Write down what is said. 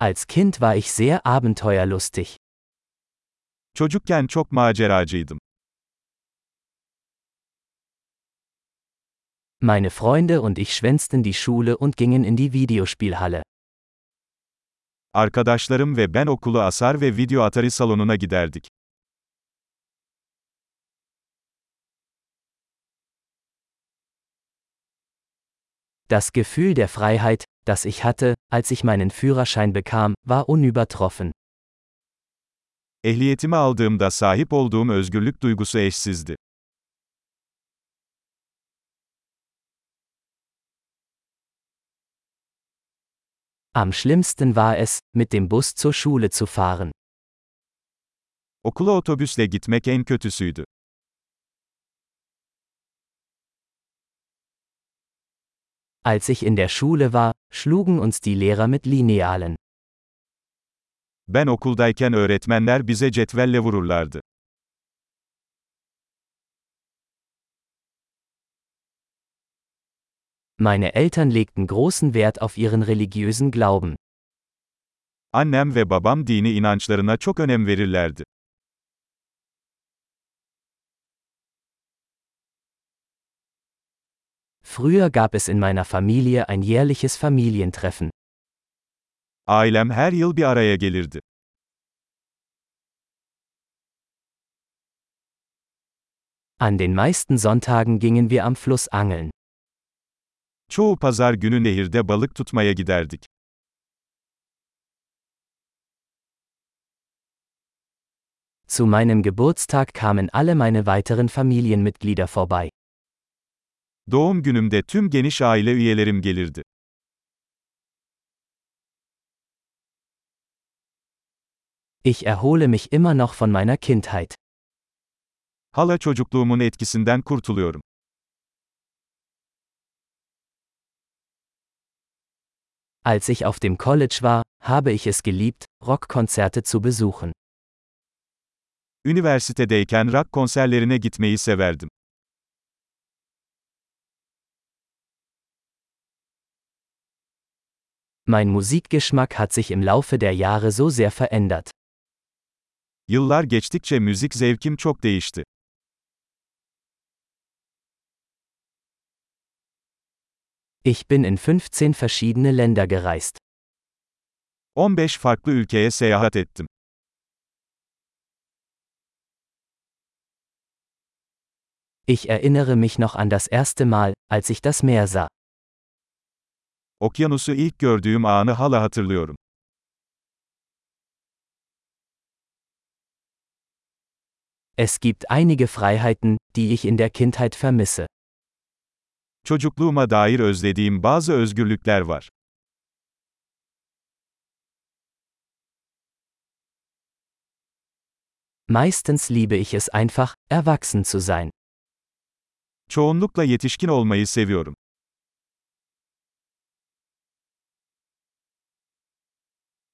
Als Kind war ich sehr abenteuerlustig. Çocukken çok maceracıydım. Meine Freunde und ich schwänzten die Schule und gingen in die Videospielhalle. Arkadaşlarım ve ben okulu asar ve video atari salonuna giderdik. Das Gefühl der Freiheit, das ich hatte, als ich meinen Führerschein bekam, war unübertroffen. Ehliyetimi aldığımda sahip olduğum özgürlük duygusu eşsizdi. Am schlimmsten war es, mit dem Bus zur Schule zu fahren. Okula otobüsle gitmek en kötüsüydü. Als ich in der Schule war, schlugen uns die Lehrer mit Linealen. Ben okuldayken öğretmenler bize cetvelle vururlardı. Meine Eltern legten großen Wert auf ihren religiösen Glauben. Annem ve babam dini inançlarına çok önem verirlerdi. Früher gab es in meiner Familie ein jährliches Familientreffen. Ailem her yıl bir araya gelirdi. An den meisten Sonntagen gingen wir am Fluss angeln. Çoğu pazar günü nehirde balık tutmaya giderdik. Zu meinem Geburtstag kamen alle meine weiteren Familienmitglieder vorbei. Doğum günümde tüm geniş aile üyelerim gelirdi. Ich erhole mich immer noch von meiner Kindheit. Hala çocukluğumun etkisinden kurtuluyorum. Als ich auf dem College war, habe ich es geliebt, Rockkonzerte zu besuchen. Üniversitedeyken rock konserlerine gitmeyi severdim. Mein Musikgeschmack hat sich im Laufe der Jahre so sehr verändert. Yıllar geçtikçe müzik zevkim çok değişti. Ich bin in 15 verschiedene Länder gereist. 15 farklı ülkeye seyahat ettim. Ich erinnere mich noch an das erste Mal, als ich das Meer sah. Okyanusu ilk gördüğüm anı hala hatırlıyorum. Es gibt einige Freiheiten, die ich in der Kindheit vermisse. Çocukluğuma dair özlediğim bazı özgürlükler var. Meistens liebe ich es einfach, erwachsen zu sein. Çoğunlukla yetişkin olmayı seviyorum.